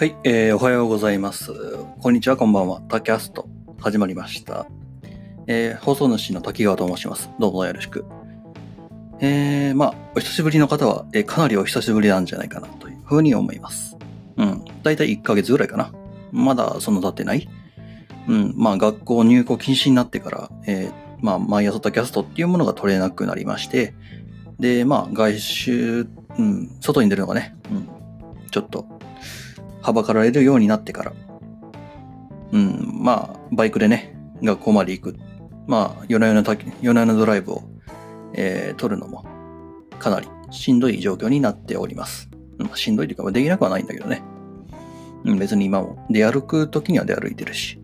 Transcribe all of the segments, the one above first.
はい、えー、おはようございます。こんにちは、こんばんは。タキャスト始まりました。えー、放送主の滝川と申します。どうぞよろしく。えー、まあ、お久しぶりの方は、えーかなりお久しぶりなんじゃないかなというふうに思います。うん。だいたい1ヶ月ぐらいかな。まだそんな経ってないうん。まあ、学校入校禁止になってから、えー、まあ、毎朝タキャストっていうものが取れなくなりまして、で、まあ、外出、うん、外に出るのがね、うん、ちょっと、はばかられるようになってから、うん、まあ、バイクでね、学校まで行く。まあ、夜な夜な夜な夜なドライブを、えー、取るのも、かなりしんどい状況になっております。うん、しんどいというか、まできなくはないんだけどね。うん、別に今も出歩く時には出歩いてるし。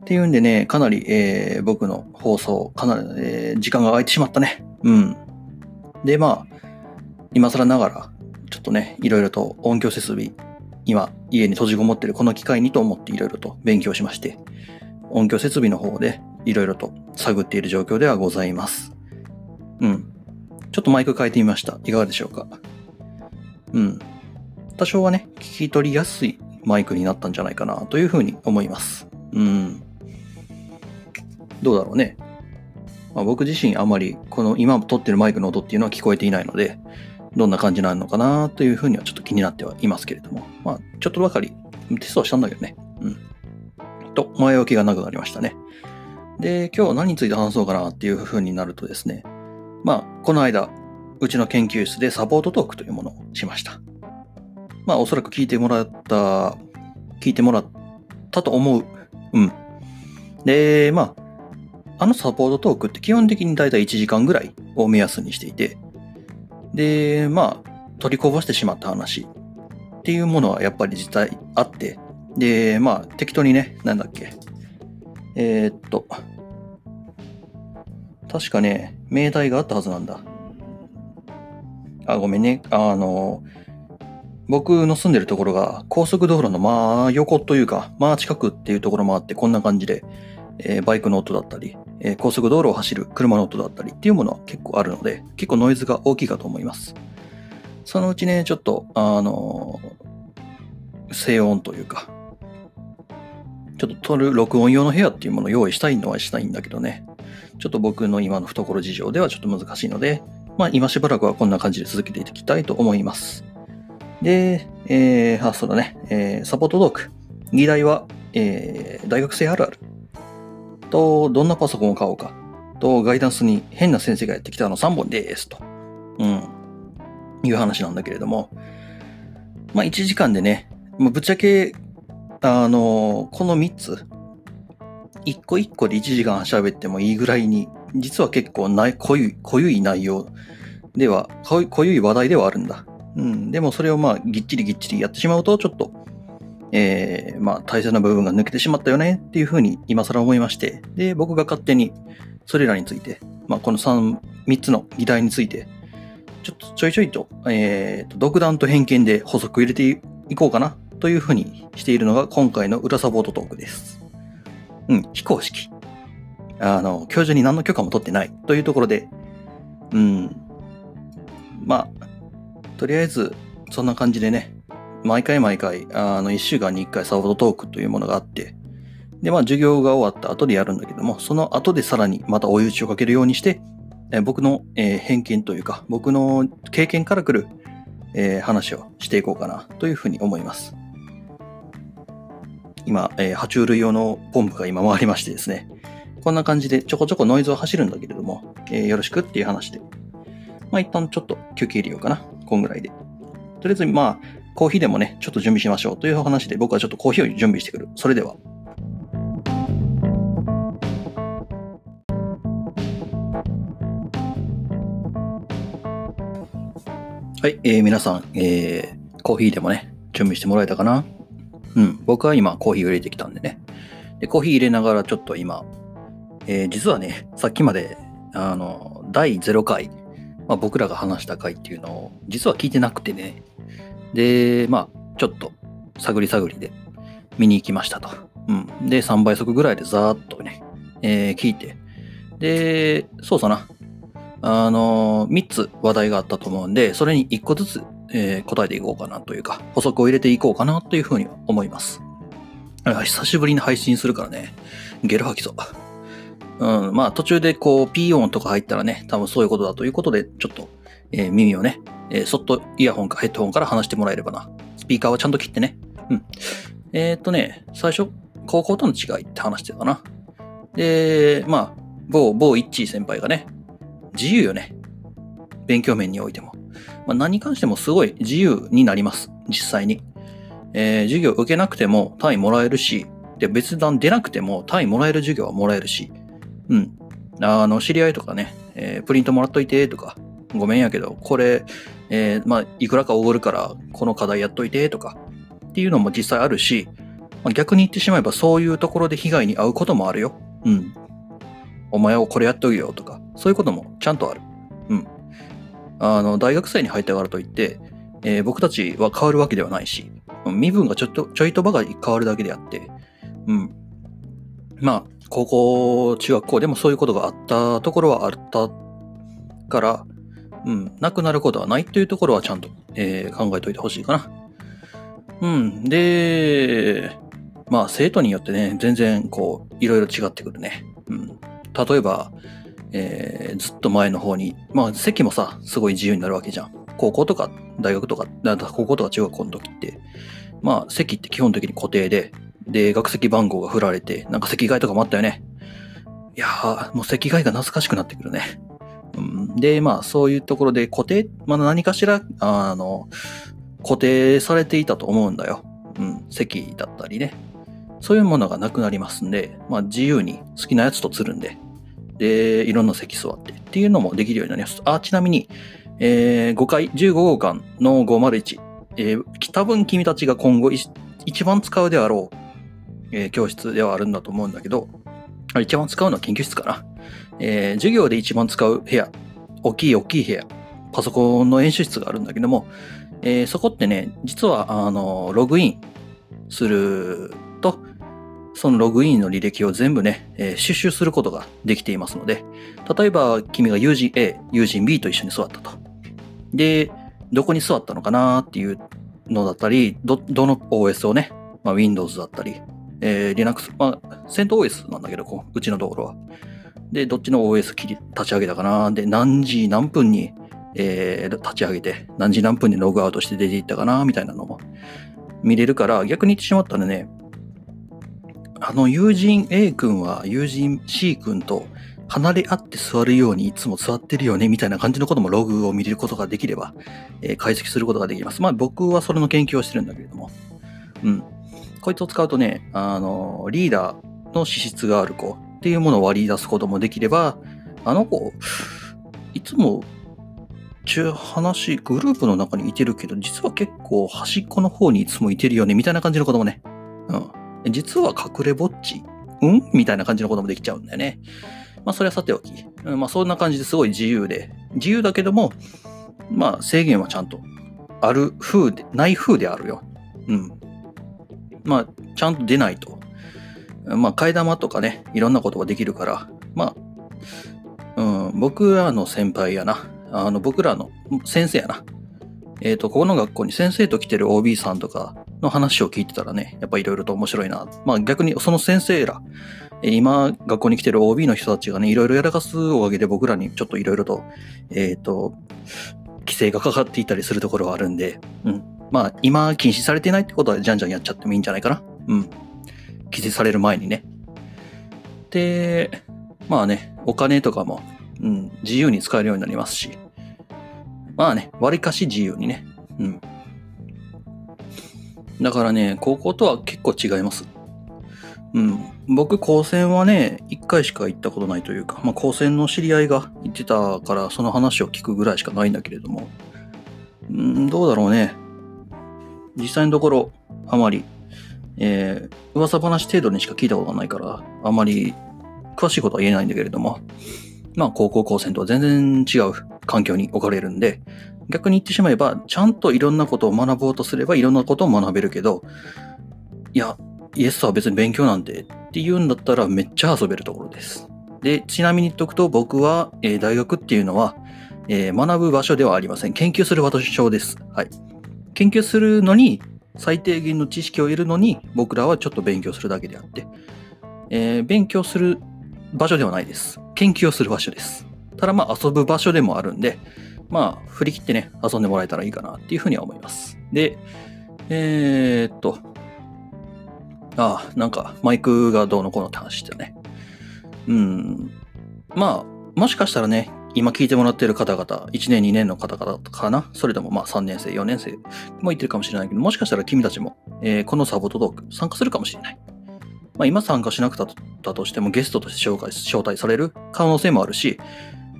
っていうんでね、かなり、えー僕の放送、かなり、えー時間が空いてしまったね。うん。で、まあ、今更ながら、ちょっとね、いろいろと音響設備、今、家に閉じこもってるこの機会にと思っていろいろと勉強しまして、音響設備の方でいろいろと探っている状況ではございます。うん。ちょっとマイク変えてみました。いかがでしょうか？うん。多少はね、聞き取りやすいマイクになったんじゃないかなというふうに思います。うん。どうだろうね。まあ、僕自身あまりこの今撮ってるマイクの音っていうのは聞こえていないので、どんな感じになるのかなというふうにはちょっと気になってはいますけれども、まあ、ちょっとばかりテストはしたんだけどね。うん。と、前置きがなくなりましたね。で、今日は何について話そうかなっていうふうになるとですね、まあ、この間、うちの研究室でサポートトークというものをしました。まあ、おそらく聞いてもらった、聞いてもらったと思う。うん。で、まあ、あのサポートトークって基本的にだいたい1時間ぐらいを目安にしていて、で、まあ、取りこぼしてしまった話っていうものはやっぱり実際あって、で、まあ、適当にね、なんだっけ。えーっと、確かね、命題があったはずなんだ。あ、ごめんね。あの、僕の住んでるところが高速道路のまあ横というか、まあ近くっていうところもあって、こんな感じで、えーバイクの音だったり、えー高速道路を走る車の音だったりっていうものは結構あるので、結構ノイズが大きいかと思います。そのうちね、ちょっと、あのー静音というか、ちょっと撮る録音用の部屋っていうものを用意したいのはしたいんだけどね、ちょっと僕の今の懐事情ではちょっと難しいので、まあ今しばらくはこんな感じで続けていきたいと思います。で、えー、あ、そうだね、えーサポートトーク。議題は、えー大学生あるある。と、どんなパソコンを買おうか。と、ガイダンスに変な先生がやってきたの3本です。と。うん。いう話なんだけれども。まあ、1時間でね、まあぶっちゃけ、あのこの3つ、一個一個で1時間喋ってもいいぐらいに、実は結構ない、濃い、濃ゆい内容では、濃い濃い話題ではあるんだ。うん。でもそれをまあ、ぎっちりぎっちりやってしまうと、ちょっと、えー、まあ、大切な部分が抜けてしまったよねっていうふうに今更思いまして、で、僕が勝手にそれらについて、まあ、この3、3つの議題について、ちょっとちょいちょいと、えーと、独断と偏見で補足入れていこうかなというふうにしているのが今回の裏サポートトークです。うん、非公式。あの、教授に何の許可も取ってないというところで、うん、まあ、とりあえず、そんな感じでね、毎回毎回、あの、1週間に1回サポートトークというものがあって、で、まあ、授業が終わった後でやるんだけども、その後でさらにまた追い打ちをかけるようにして、え僕の、えー偏見というか、僕の経験から来る、えー話をしていこうかなというふうに思います。今、えー爬虫類用のポンプが今回りましてですね、こんな感じでちょこちょこノイズは走るんだけれども、えーよろしくっていう話で、まあ一旦ちょっと休憩入れようかな。こんぐらいで。とりあえず、まあ、コーヒーでもね、ちょっと準備しましょうという話で僕はちょっとコーヒーを準備してくる。それでは。はい、えー皆さん、えーコーヒーでもね、準備してもらえたかな？うん、僕は今コーヒーを入れてきたんでね。で、コーヒー入れながらちょっと今、えー実はね、さっきまで、あの、第0回、まあ、僕らが話した回っていうのを、実は聞いてなくてね。で、まあ、ちょっと、探り探りで見に行きましたと。うん。で、3倍速ぐらいでざーっとね、えー聞いて。で、そうさな。あの、3つ話題があったと思うんで、それに1個ずつ、えー、答えていこうかなというか、補足を入れていこうかなというふうに思います。久しぶりに配信するからね、ゲル吐きそう。うん、まあ途中でこう、ピー音とか入ったらね、多分そういうことだということで、ちょっと、えー、耳をね、えー、そっとイヤホンかヘッドホンから離してもらえればな。スピーカーはちゃんと切ってね。うん。えー、っとね、最初、高校との違いって話してたな。で、まあ、某、某一致先輩がね、自由よね。勉強面においても。まあ、何に関してもすごい自由になります。実際に。えー、授業受けなくても単位もらえるし、で、別段出なくても単位もらえる授業はもらえるし、うん。あの、知り合いとかね、えー、プリントもらっといてとか、ごめんやけど、これ、えー、まあ、いくらかおごるから、この課題やっといてとか、っていうのも実際あるし、まあ、逆に言ってしまえばそういうところで被害に遭うこともあるよ。うん。お前をこれやっとくよとか、そういうこともちゃんとある。うん。あの、大学生に入ったからといって、えー、僕たちは変わるわけではないし、身分がちょっと、ちょいとばかり変わるだけであって、うん。まあ、高校、中学校でもそういうことがあったところはあったから、うん、なくなることはないというところはちゃんと、えー、考えておいてほしいかな。うん。で、まあ、生徒によってね、全然、こう、いろいろ違ってくるね。うん。例えば、えー、ずっと前の方に、まあ、席もさ、すごい自由になるわけじゃん。高校とか、大学とか、高校とか中学校の時って、まあ、席って基本的に固定で、で、学籍番号が振られて、なんか席替えとかもあったよね。いやー、もう席替えが懐かしくなってくるね。で、まあ、そういうところで固定、まあ何かしら、あの、固定されていたと思うんだよ。うん、席だったりね。そういうものがなくなりますんで、まあ自由に好きなやつと釣るんで、で、いろんな席座ってっていうのもできるようになります。あ、ちなみに、えー、5階、15号館の501、えー、多分君たちが今後一番使うであろう、えー、教室ではあるんだと思うんだけど、一番使うのは研究室かな。えー、授業で一番使う部屋、大きい大きい部屋、パソコンの演習室があるんだけども、えー、そこってね、実は、あの、ログインすると、そのログインの履歴を全部ね、えー、収集することができていますので、例えば君が友人 A、友人 B と一緒に座ったと。で、どこに座ったのかなっていうのだったり、ど、どの OS をね、まあ、Windows だったり、えー、Linux、まあ、セント OS なんだけど、こううちのところは。で、どっちの OS 切り立ち上げたかなで、何時何分に、えー、立ち上げて、何時何分にログアウトして出ていったかなみたいなのも見れるから、逆に言ってしまったらね、あの友人 A 君は友人 C 君と離れ合って座るようにいつも座ってるよねみたいな感じのこともログを見れることができれば、えー、解析することができます。まあ僕はそれの研究をしてるんだけれども。うん。こいつを使うとね、あの、リーダーの資質がある子っていうものを割り出すこともできれば、あの子、いつも中話、グループの中にいてるけど、実は結構端っこの方にいつもいてるよねみたいな感じのこともね。うん。実は隠れぼっちうん？みたいな感じのこともできちゃうんだよね。まあ、それはさておき。まあ、そんな感じですごい自由で、自由だけども、まあ、制限はちゃんとある風で、ない風であるよ。うん。まあ、ちゃんと出ないと。まあ、替え玉とかね、いろんなことができるから、まあ、うん、僕らの先輩やな。あの、僕らの先生やな。えっ、ー、と、ここの学校に先生と来てる OB さんとかの話を聞いてたらね、やっぱいろいろと面白いな。まあ逆にその先生ら、今学校に来てる OB の人たちがね、いろいろやらかすおかげで僕らにちょっといろいろと、えっ、ー、と、規制がかかっていたりするところがあるんで、うん。まあ今禁止されてないってことはじゃんじゃんやっちゃってもいいんじゃないかな。うん。規制される前にね。で、まあね、お金とかも、うん、自由に使えるようになりますし、まあね、割かし自由にね。うん。だからね、高校とは結構違います。うん。僕、高専はね、一回しか行ったことないというか、まあ、高専の知り合いが行ってたから、その話を聞くぐらいしかないんだけれども、うん、どうだろうね。実際のところ、あまり、えー、噂話程度にしか聞いたことがないから、あまり詳しいことは言えないんだけれども、まあ、高校高専とは全然違う環境に置かれるんで、逆に言ってしまえば、ちゃんといろんなことを学ぼうとすればいろんなことを学べるけど、いや、イエスは別に勉強なんてって言うんだったらめっちゃ遊べるところです。で、ちなみに言っておくと、僕は、えー大学っていうのは、えー学ぶ場所ではありません。研究する場所です。はい。研究するのに、最低限の知識を得るのに、僕らはちょっと勉強するだけであって、えー勉強する場所ではないです。研究をする場所です。ただまあ遊ぶ場所でもあるんで、まあ振り切ってね、遊んでもらえたらいいかなっていうふうには思います。で、えーっと、ああ、なんかマイクがどうのこうのって話してね。うん。まあ、もしかしたらね、今聞いてもらってる方々、1年2年の方々かな？それともまあ3年生、4年生も言ってるかもしれないけど、もしかしたら君たちも、えーこのサボトトーク参加するかもしれない。まあ今参加しなくたったとしてもゲストとして紹介、招待される可能性もあるし、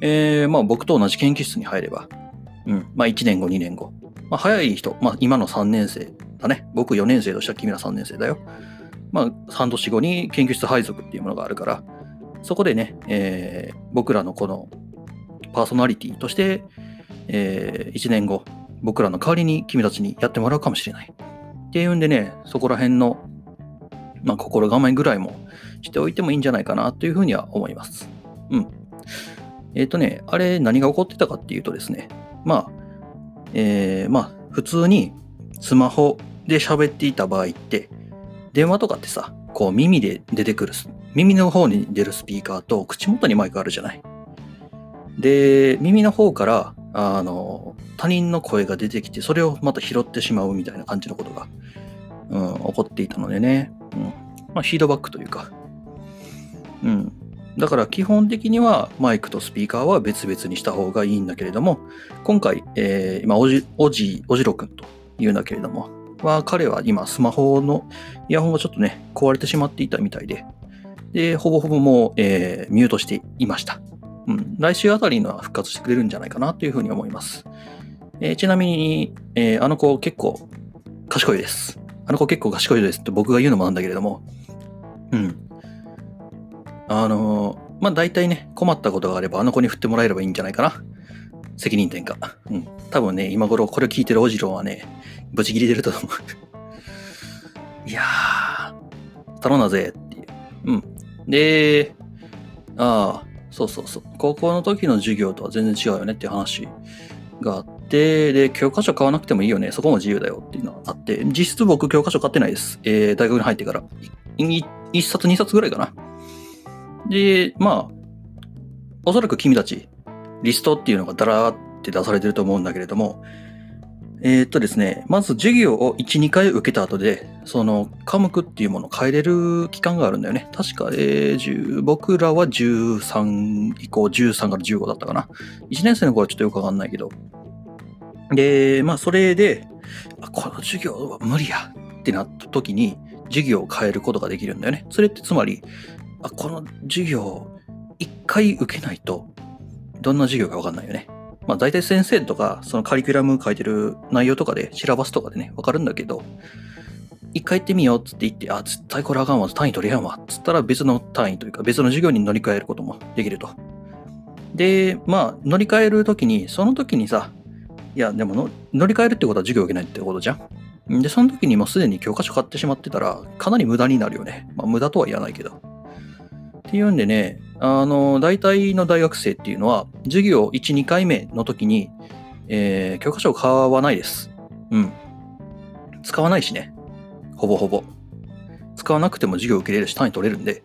えーまあ僕と同じ研究室に入れば、うん、まあ1年後、2年後。まあ早い人、まあ今の3年生だね。僕4年生としたら君ら3年生だよ。まあ半年後に研究室配属っていうものがあるから、そこでね、えー僕らのこのパーソナリティとして、え1年後、僕らの代わりに君たちにやってもらうかもしれない。っていうんでね、そこら辺の、まあ、心構えぐらいもしておいてもいいんじゃないかなというふうには思います。うん。えっ、とね、あれ何が起こってたかっていうとですね、まあ、えーまあ、普通にスマホで喋っていた場合って、電話とかってさ、こう耳で出てくる、耳の方に出るスピーカーと口元にマイクあるじゃない。で、耳の方から、あの、他人の声が出てきて、それをまた拾ってしまうみたいな感じのことが、うん、起こっていたのでね。うん。まあ、フィードバックというか。うん。だから基本的にはマイクとスピーカーは別々にした方がいいんだけれども、今回、えー今、おじ、おじ、おじろくんと言うんだけれども、は、彼は今、スマホのイヤホンがちょっとね、壊れてしまっていたみたいで、で、ほぼほぼもう、えーミュートしていました。うん。来週あたりのは復活してくれるんじゃないかなというふうに思います。えーちなみに、えーあの子結構賢いです。あの子結構賢いですって僕が言うのもなんだけれども、うん。あのーまあ、大体ね、困ったことがあればあの子に振ってもらえればいいんじゃないかな。責任転嫁。うん。多分ね、今頃これ聞いてるおじろはね、ブチ切り出ると思う。いやー、頼んだぜっていう。うん。で、ああ、そうそうそう。高校の時の授業とは全然違うよねっていう話があって、で、教科書買わなくてもいいよね。そこも自由だよっていうのがあって、実質僕教科書買ってないです。えー、大学に入ってから。1冊2冊ぐらいかな。で、まあ、おそらく君たち、リストっていうのがダラーって出されてると思うんだけれども、えーっとですね、まず授業を1、2回受けた後で、その科目っていうものを変えれる期間があるんだよね。確か、えー10僕らは13以降、13から15だったかな。1年生の頃はちょっとよくわかんないけど。で、まあ、それで、この授業は無理やってなった時に、授業を変えることができるんだよね。それってつまり、あこの授業1回受けないと、どんな授業かわかんないよね。まあ大体先生とか、そのカリキュラム書いてる内容とかで、シラバスとかでね、わかるんだけど、一回行ってみようっつって言って、あ、絶対これあかんわ、単位取れやんわ、っつったら別の単位というか別の授業に乗り換えることもできると。で、まあ乗り換えるときに、その時にさ、いや、でもの乗り換えるってことは授業受けないってことじゃん。で、その時にもうすでに教科書買ってしまってたら、かなり無駄になるよね。まあ無駄とは言わないけど。っていうんでね、あの、大体の大学生っていうのは、授業1、2回目の時に、えー教科書を買わないです。うん。使わないしね。ほぼほぼ。使わなくても授業受けれるし単位取れるんで。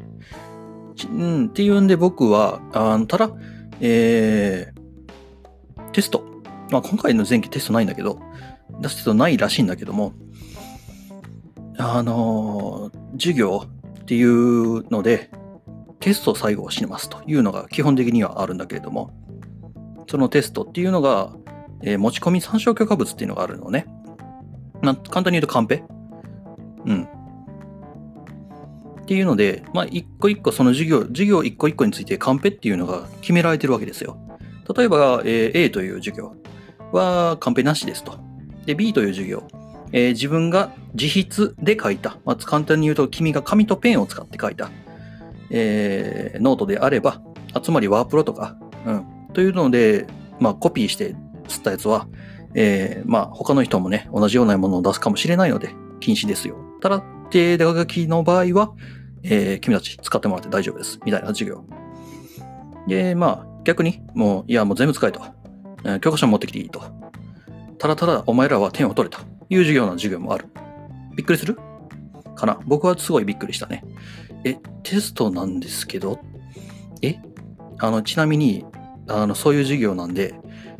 うん、っていうんで僕は、あのただ、えー、テスト。まあ今回の前期テストないんだけど、テストないらしいんだけども、あの授業っていうので、テストを最後はしますというのが基本的にはあるんだけれども、そのテストっていうのが、えー持ち込み参照許可物っていうのがあるのね。まあ、簡単に言うとカンペ？うん。っていうので、まあ、一個一個その授業、授業一個一個についてカンペっていうのが決められてるわけですよ。例えば、えー A という授業はカンペなしですと。で、B という授業、えー自分が自筆で書いた、まあ、簡単に言うと君が紙とペンを使って書いた、えーノートであれば、あつまりワープロとか、うん、というので、まあ、コピーして吸ったやつは、えーまあ、他の人もね、同じようなものを出すかもしれないので、禁止ですよ。ただ、手書きの場合は、えー君たち使ってもらって大丈夫です。みたいな授業。で、まあ、逆に、もう、いや、もう全部使えと。えー教科書持ってきていいと。ただただ、お前らは点を取れという授業の授業もある。びっくりする？かな僕はすごいびっくりしたね。え、テストなんですけど？え？あの、ちなみに、あの、そういう授業なんで、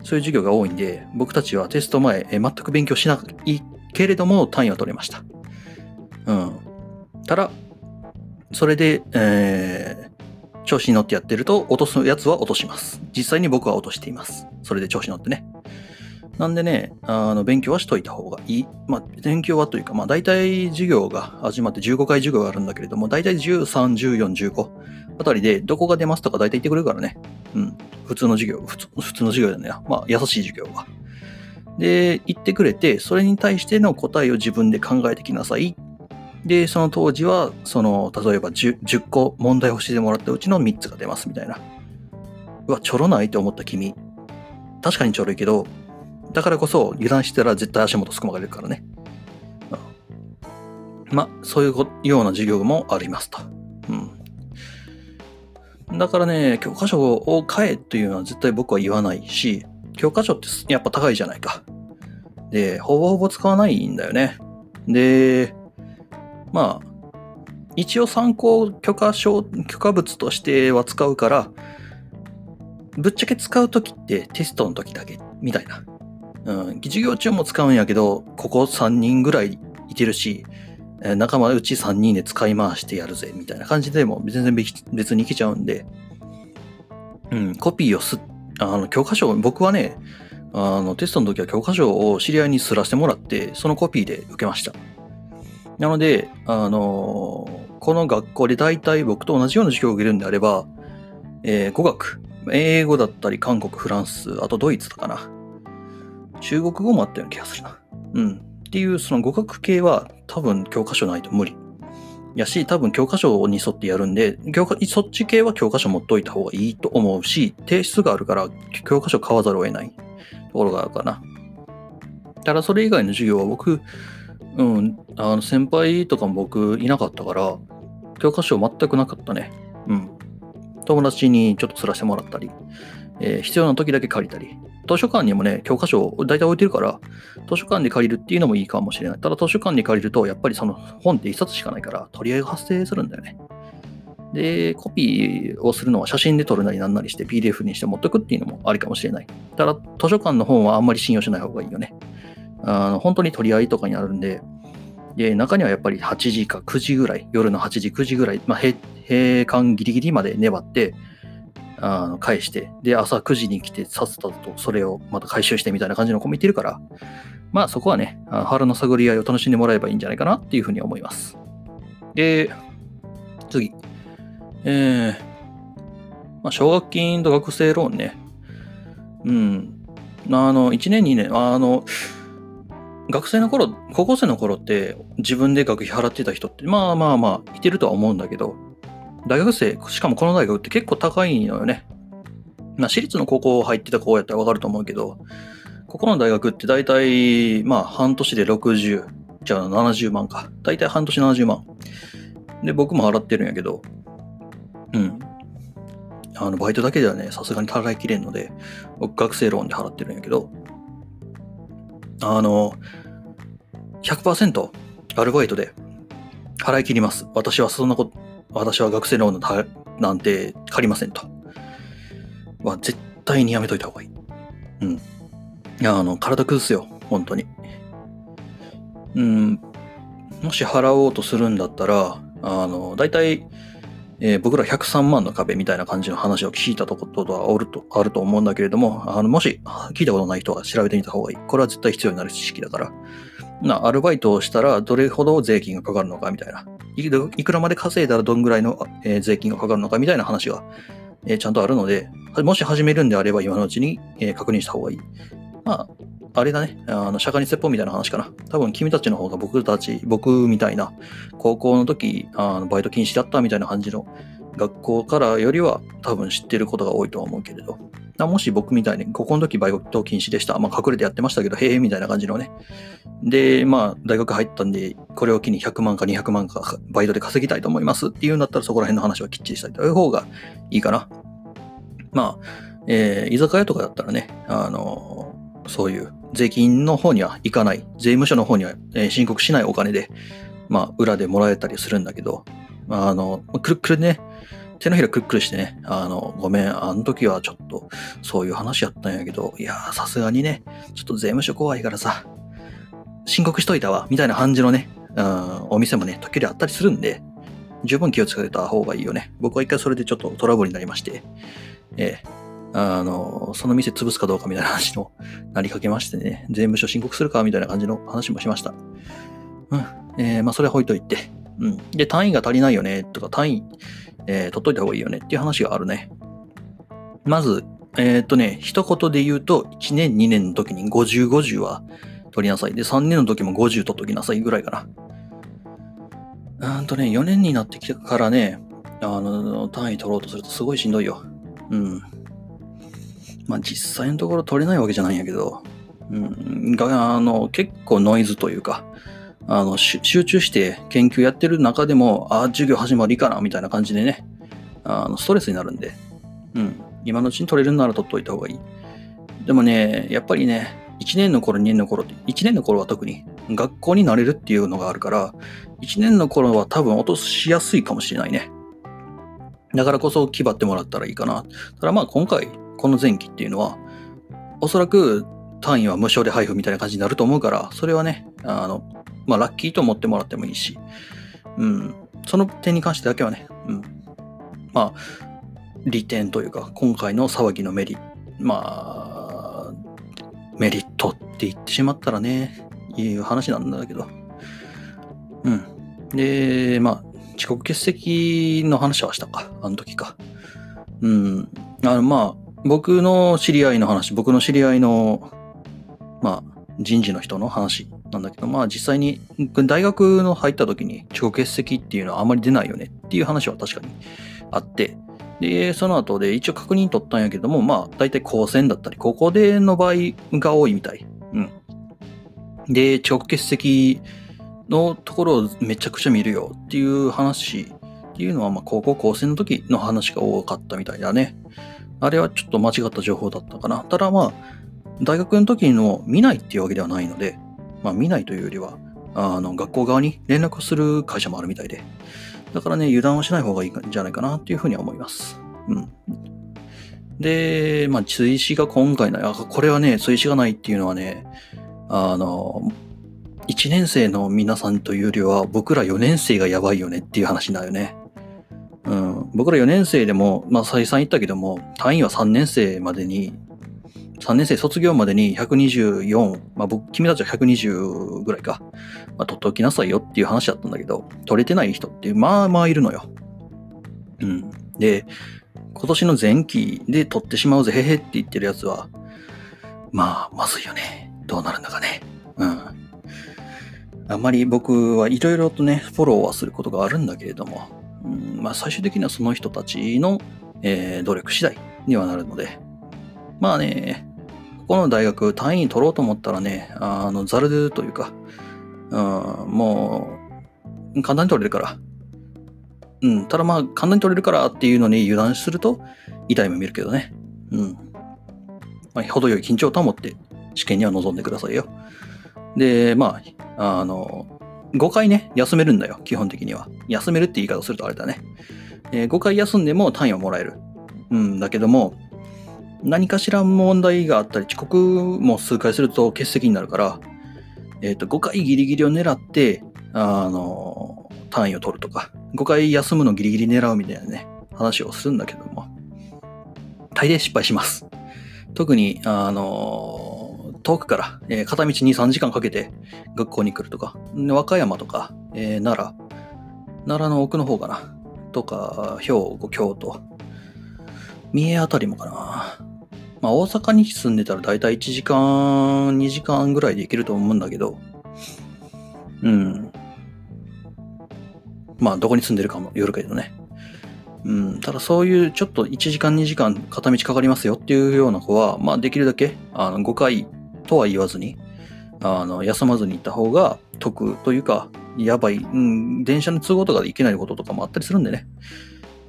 そういう授業が多いんで、僕たちはテスト前、え全く勉強しないけれども単位を取れました。うん。ただ、それで、えー調子に乗ってやってると、落とすやつは落とします。実際に僕は落としています。それで調子に乗ってね。なんでね、あの、勉強はしといた方がいい。まあ、勉強はというか、まあ、大体授業が始まって15回授業があるんだけれども、大体13、14、15あたりで、どこが出ますとか大体言ってくれるからね。うん。普通の授業、普通普通の授業だね。まあ、優しい授業は。で、言ってくれて、それに対しての答えを自分で考えてきなさい。で、その当時は、その、例えば 10, 10個問題をしてもらったうちの3つが出ますみたいな。うわ、ちょろないと思った君。確かにちょろいけど、だからこそ油断してたら絶対足元すくまれるからね。うんまあ、そういうような授業もありますと。うん。だからね、教科書を買えというのは絶対僕は言わないし、教科書ってやっぱ高いじゃないか。で、ほぼほぼ使わないんだよね。で、まあ、一応参考許可証、許可物としては使うから、ぶっちゃけ使うときってテストの時だけ、みたいな。うん、授業中も使うんやけど、ここ3人ぐらいいてるし、え仲間うち3人で使い回してやるぜ、みたいな感じでも全然別にいけちゃうんで、うん、コピーをす、あの、教科書、僕はね、あの、テストの時は教科書を知り合いにすらしてもらって、そのコピーで受けました。なので、あのーこの学校で大体僕と同じような授業を受けるんであれば、えー語学、英語だったり韓国、フランス、あとドイツとかな。中国語もあったような気がするな。うん。っていう、その語学系は多分教科書ないと無理。やし、多分教科書に沿ってやるんで、教科そっち系は教科書持っといた方がいいと思うし、提出があるから教科書買わざるを得ないところがあるかな。ただそれ以外の授業は僕、うん、あの先輩とかも僕いなかったから、教科書全くなかったね。うん。友達にちょっと釣らせてもらったり、えー必要な時だけ借りたり。図書館にもね、教科書を大体置いてるから、図書館で借りるっていうのもいいかもしれない。ただ図書館で借りると、やっぱりその本って一冊しかないから、取り合いが発生するんだよね。で、コピーをするのは写真で撮るなりなんなりして PDF にして持っとくっていうのもありかもしれない。ただ、図書館の本はあんまり信用しない方がいいよね。あの本当に取り合いとかになるんで、で、中にはやっぱり8時か9時ぐらい、夜の8時、9時ぐらい、まあ、閉館ギリギリまで粘って、あの返して、で、朝9時に来て、さっさとそれをまた回収してみたいな感じの子もいてるから、まあそこはね、腹の探り合いを楽しんでもらえばいいんじゃないかなっていうふうに思います。で、次。えー、まあ、奨学金と学生ローンね。うん。あの、1年2年、あの、学生の頃、高校生の頃って自分で学費払ってた人って、まあまあまあ、いてるとは思うんだけど、大学生、しかもこの大学って結構高いのよね。まあ、私立の高校入ってた子やったらわかると思うけど、ここの大学って大体、まあ、半年で60、じゃあ70万か。大体半年70万。で、僕も払ってるんやけど、うん。あの、バイトだけではね、さすがに払いきれんので、僕学生ローンで払ってるんやけど、あの、100%アルバイトで払い切ります。私はそんなこと、私は学生ローンのなんて借りませんと。は絶対にやめといた方がいい。うん。いや、あの、体崩すよ。本当に。うん。もし払おうとするんだったら、あの、大体、えー僕ら103万の壁みたいな感じの話を聞いたとことはおると、あると思うんだけれども、あの、もし聞いたことない人は調べてみた方がいい。これは絶対必要になる知識だから。な、アルバイトをしたらどれほど税金がかかるのかみたいな。いくらまで稼いだらどんぐらいの、えー税金がかかるのかみたいな話が、えーちゃんとあるので、もし始めるんであれば今のうちに、えー確認した方がいい。まあ、あれだね。あの、釈迦に説法みたいな話かな。多分君たちの方が僕たち、僕みたいな、高校の時、あのバイト禁止だったみたいな感じの学校からよりは多分知ってることが多いとは思うけれど。もし僕みたいに、高校の時バイト禁止でした。まあ隠れてやってましたけど、へえ、みたいな感じのね。で、まあ大学入ったんで、これを機に100万か200万かバイトで稼ぎたいと思いますっていうんだったらそこら辺の話はきっちりしたいという方がいいかな。まあ、えー、居酒屋とかだったらね、あのー、そういう税金の方には行かない、税務署の方には、申告しないお金で、まあ、裏でもらえたりするんだけど、あの、くるくるね、手のひらくるくるしてね、あの、ごめん、あの時はちょっと、そういう話やったんやけど、いやさすがにね、ちょっと税務署怖いからさ、申告しといたわ、みたいな感じのね、うん、お店もね、時々あったりするんで、十分気をつけた方がいいよね。僕は一回それでちょっとトラブルになりまして、ええ。あの、その店潰すかどうかみたいな話のなりかけましてね、税務署申告するかみたいな感じの話もしました。うん。えー、まあそれは置いといて。うん。で、単位が足りないよね、とか、単位、えー、取っといた方がいいよねっていう話があるね。まず、えー、っとね、一言で言うと、1年、2年の時に50、50は取りなさい。で、3年の時も50取っときなさいぐらいかな。うんとね、4年になってきてからね、あの、単位取ろうとするとすごいしんどいよ。うん。まあ実際のところ取れないわけじゃないんやけど、うん、が、あの、結構ノイズというか、あの、集中して研究やってる中でも、ああ、授業始まりかな、みたいな感じでね、あの、ストレスになるんで、うん、今のうちに取れるなら取っといた方がいい。でもね、やっぱりね、1年の頃、2年の頃って、1年の頃は特に学校になれるっていうのがあるから、1年の頃は多分落としやすいかもしれないね。だからこそ気張ってもらったらいいかな。ただまあ今回、この前期っていうのは、おそらく単位は無償で配布みたいな感じになると思うから、それはね、あの、まあラッキーと思ってもらってもいいし、うん、その点に関してだけはね、うん、まあ、利点というか、今回の騒ぎのメリ、まあ、メリットって言ってしまったらね、いう話なんだけど、うん。で、まあ、遅刻欠席の話はしたか、あの時か。うん。あの、まあ、僕の知り合いの話、僕の知り合いの、まあ、人事の人の話なんだけど、まあ実際に大学の入った時に遅刻欠席っていうのはあまり出ないよねっていう話は確かにあって、で、その後で一応確認取ったんやけども、まあ大体高専だったり、高校での場合が多いみたい。うん。で、遅刻欠席のところをめちゃくちゃ見るよっていう話っていうのは、まあ高校高専の時の話が多かったみたいだね。あれはちょっと間違った情報だったかな。ただまあ、大学の時の見ないっていうわけではないので、まあ見ないというよりは、あの、学校側に連絡する会社もあるみたいで。だからね、油断はしない方がいいんじゃないかなっていうふうには思います。うん。で、まあ、追試が今回の、あ、これはね、追試がないっていうのはね、あの、1年生の皆さんというよりは、僕ら4年生がやばいよねっていう話だよね。うん、僕ら4年生でも、まあ再三言ったけども、単位は3年生までに、3年生卒業までに124、まあ僕、君たちは120ぐらいか、まあ取っておきなさいよっていう話だったんだけど、取れてない人ってまあまあいるのよ。うん。で、今年の前期で取ってしまうぜ、へへって言ってるやつは、まあ、まずいよね。どうなるんだかね。うん。あんまり僕はいろいろとね、フォローはすることがあるんだけれども、うんまあ、最終的にはその人たちの、えー、努力次第にはなるので、まあね、この大学単位取ろうと思ったらね、あの、ザルというか、うん、もう、簡単に取れるから。うん、ただまあ、簡単に取れるからっていうのに油断すると、痛い目見るけどね。うん。まあ、程よい緊張を保って試験には臨んでくださいよ。で、まあ、あの、5回ね、休めるんだよ、基本的には。休めるって言い方をするとあれだね。えー、5回休んでも単位はもらえる。うん、だけども、何かしら問題があったり、遅刻も数回すると欠席になるから、えっ、ー、と、5回ギリギリを狙って、あの、単位を取るとか、5回休むのギリギリ狙うみたいなね、話をするんだけども、大抵失敗します。特に、あの遠くから、えー、片道2、3時間かけて学校に来るとか、和歌山とか、えー、奈良、奈良の奥の方かな、とか、兵庫、京都、三重あたりもかな。まあ大阪に住んでたらだいたい1時間、2時間ぐらいで行けると思うんだけど、うん。まあどこに住んでるかもよるけどね。うん、ただそういうちょっと1時間2時間片道かかりますよっていうような子は、まあできるだけあの5回とは言わずに、あの、休まずに行った方が得というか、やばい、うん、電車の都合とかで行けないこととかもあったりするんでね。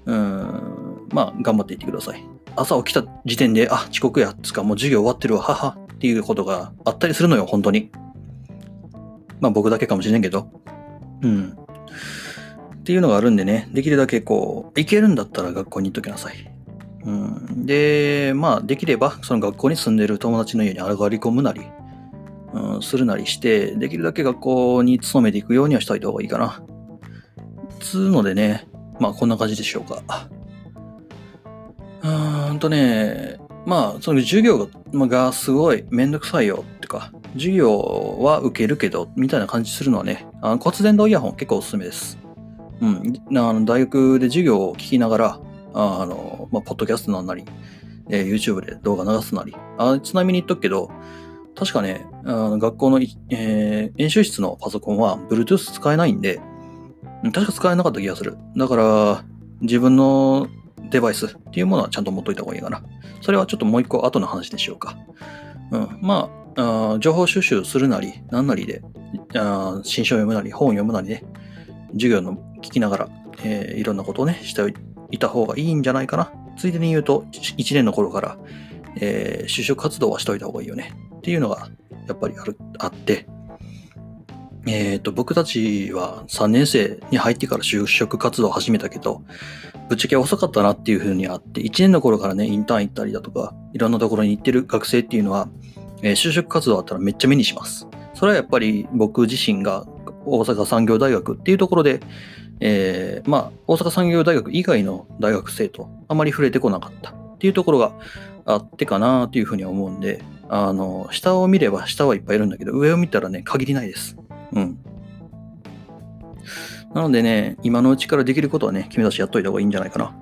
うん、まあ、頑張っていってください。朝起きた時点で、あ、遅刻や、つかもう授業終わってるわ、はは、っていうことがあったりするのよ、本当に。まあ僕だけかもしれんけど。うん。っていうのがあるんでね、できるだけこう、行けるんだったら学校に行っときなさい。うん。で、まあできれば、その学校に住んでる友達の家に上がり込むなり、うん、するなりして、できるだけ学校に勤めていくようにはしといた方がいいかな。つうのでね、まあこんな感じでしょうか。うーんとね、まあその授業ががすごいめんどくさいよってか、授業は受けるけど、みたいな感じするのはね、あの骨伝導イヤホン結構おすすめです。うん。あの大学で授業を聞きながら、あの、まあ、ポッドキャストなんなり、えー、YouTube で動画流すなり。あちなみに言っとくけど、確かね、あの学校の、えー、演習室のパソコンは Bluetooth 使えないんで、確か使えなかった気がする。だから、自分のデバイスっていうものはちゃんと持っといた方がいいかな。それはちょっともう一個後の話でしようか。うん。まあ、あ情報収集するなり、何なりで、あ新書を読むなり、本を読むなりね、授業の聞きながら、えー、いろんなことをね、していた方がいいんじゃないかな。ついでに言うと、1年の頃から、えー、就職活動はしといた方がいいよね。っていうのが、やっぱりある、あって、えっ、ー、と、僕たちは3年生に入ってから就職活動を始めたけど、ぶっちゃけ遅かったなっていうふうにあって、1年の頃からね、インターン行ったりだとか、いろんなところに行ってる学生っていうのは、えー、就職活動あったらめっちゃ目にします。それはやっぱり僕自身が大阪産業大学っていうところで、えー、まあ、大阪産業大学以外の大学生とあまり触れてこなかったっていうところがあってかなというふうに思うんで、あの、下を見れば下はいっぱいいるんだけど、上を見たらね、限りないです。うん。なのでね、今のうちからできることはね、君たちやっといた方がいいんじゃないかな。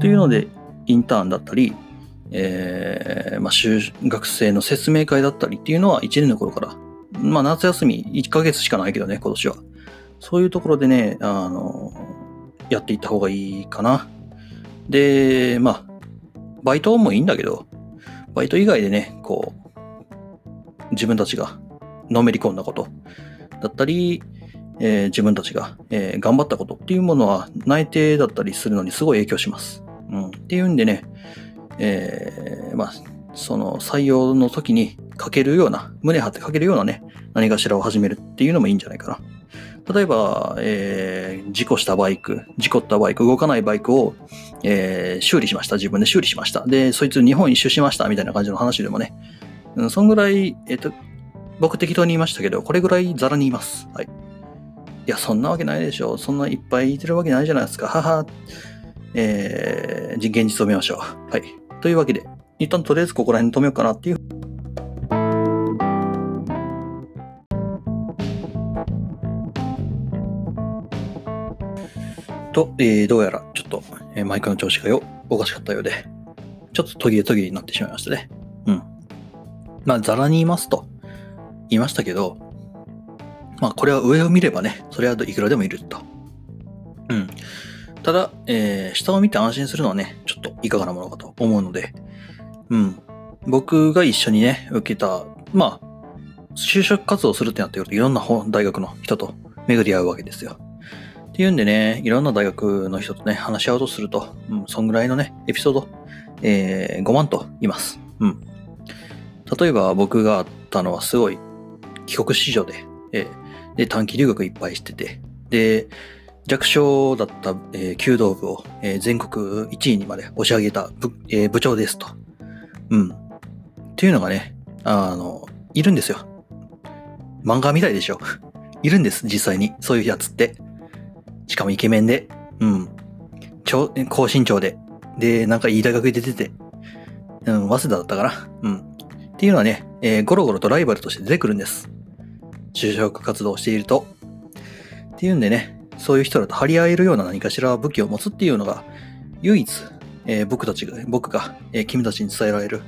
というので、インターンだったり、えー、まあ、修学生の説明会だったりっていうのは1年の頃から、まあ、夏休み1ヶ月しかないけどね、今年は。そういうところでね、あの、やっていった方がいいかな。で、まあ、バイトもいいんだけど、バイト以外でね、こう、自分たちがのめり込んだことだったり、えー、自分たちが、えー、頑張ったことっていうものは内定だったりするのにすごい影響します。うん、っていうんでね、えー、まあ、その採用の時に書けるような、胸張って書けるようなね、何かしらを始めるっていうのもいいんじゃないかな。例えば、えー、事故したバイク、事故ったバイク、動かないバイクを、えー、修理しました。自分で修理しました。で、そいつ日本一周しました。みたいな感じの話でもね、うん、そんぐらい、えっ、と、僕適当に言いましたけど、これぐらいザラにいます。はい。いや、そんなわけないでしょ。そんないっぱいいてるわけないじゃないですか。はは。えー、現実を見ましょう。はい。というわけで、一旦とりあえずここら辺に止めようかなっていう。と、えー、どうやらちょっと、えー、マイクの調子がよ、おかしかったようで、ちょっと途切れ途切れになってしまいましたね。うん。まあ、ザラにいますと、いましたけど、まあ、これは上を見ればね、それはいくらでもいると。うん。ただ、えー、下を見て安心するのはね、ちょっといかがなものかと思うので、うん。僕が一緒にね、受けた、まあ、就職活動するってなってくるといろんな大学の人と巡り合うわけですよ。っていうんでね、いろんな大学の人とね、話し合おうとすると、うん、そんぐらいのね、エピソード、えー、5万と言います。うん。例えば僕があったのはすごい帰国子女で、えー、で、短期留学いっぱいしてて、で、弱小だった、えー、弓道部を、えー、全国1位にまで押し上げた部,、えー、部長ですと。うん。っていうのがね、あの、いるんですよ。漫画みたいでしょ。いるんです、実際に。そういうやつって。しかもイケメンで、うん。超、高身長で。で、なんかいい大学出てて。うん、早稲田だったかな。うん。っていうのはね、えー、ゴロゴロとライバルとして出てくるんです。就職活動をしていると。っていうんでね、そういう人らと張り合えるような何かしら武器を持つっていうのが、唯一、えー、僕たちが、僕が、えー、君たちに伝えられる、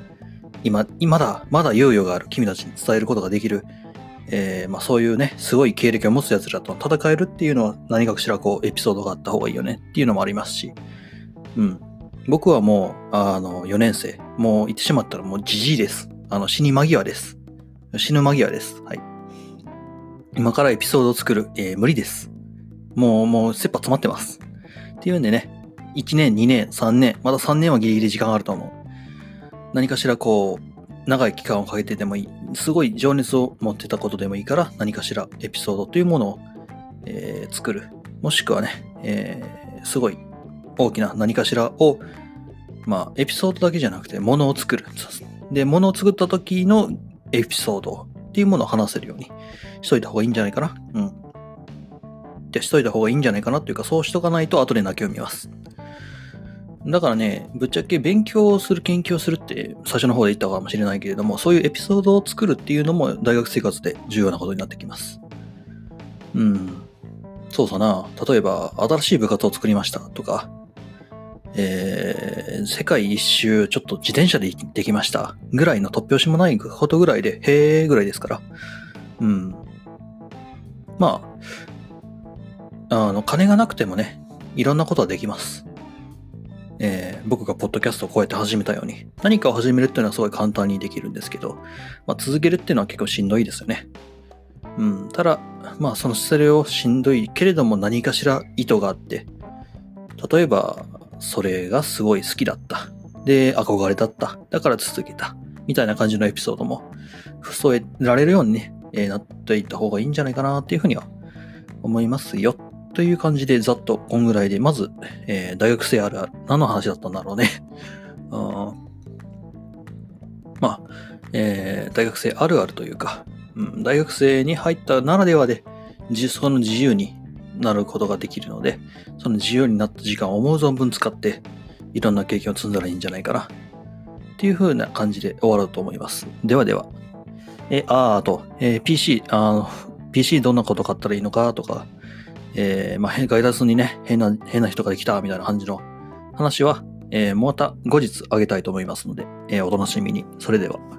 今、まだ、まだ猶予がある君たちに伝えることができる、えー、まあそういうね、すごい経歴を持つ奴らと戦えるっていうのは何かしらこうエピソードがあった方がいいよねっていうのもありますし、うん。僕はもう、あの、4年生、もう言ってしまったらもうじじいです。あの、死に間際です。死ぬ間際です。はい。今からエピソードを作る、えー、無理です。もう、もう、切羽詰まってます。っていうんでね、1年、2年、3年、まだ3年はギリギリ時間があると思う何かしらこう、長い期間をかけてでもいい、すごい情熱を持ってたことでもいいから、何かしらエピソードというものを、えー、作る。もしくはね、えー、すごい大きな何かしらを、まあ、エピソードだけじゃなくて、ものを作る。で、ものを作った時のエピソードっていうものを話せるようにしといた方がいいんじゃないかな。うん。で、しといた方がいいんじゃないかなっていうか、そうしとかないと後で泣きを見ます。だからね、ぶっちゃけ勉強する、研究をするって最初の方で言ったかもしれないけれども、そういうエピソードを作るっていうのも大学生活で重要なことになってきます。うん。そうさな。例えば、新しい部活を作りましたとか、えー、世界一周ちょっと自転車で行ってきましたぐらいの突拍子もないことぐらいで、へーぐらいですから。うん。まあ、あの、金がなくてもね、いろんなことはできます。えー、僕がポッドキャストをこうやって始めたように、何かを始めるっていうのはすごい簡単にできるんですけど、まあ、続けるっていうのは結構しんどいですよね。うん。ただ、まあそのそれをしんどいけれども何かしら意図があって、例えば、それがすごい好きだった。で、憧れだった。だから続けた。みたいな感じのエピソードも、添えられるようにね、えー、なっていった方がいいんじゃないかなっていうふうには思いますよ。という感じで、ざっとこんぐらいで、まず、えー、大学生あるある、何の話だったんだろうね。あまあ、えー、大学生あるあるというか、うん、大学生に入ったならではで、その自由になることができるので、その自由になった時間を思う存分使って、いろんな経験を積んだらいいんじゃないかな。っていう風な感じで終わろうと思います。ではでは。え、ああと、えー、PC、あの、PC どんなこと買ったらいいのかとか、えー、まあ、ガイダンスにね、変な、変な人が来たみたいな感じの話は、えー、また後日あげたいと思いますので、えー、お楽しみに。それでは。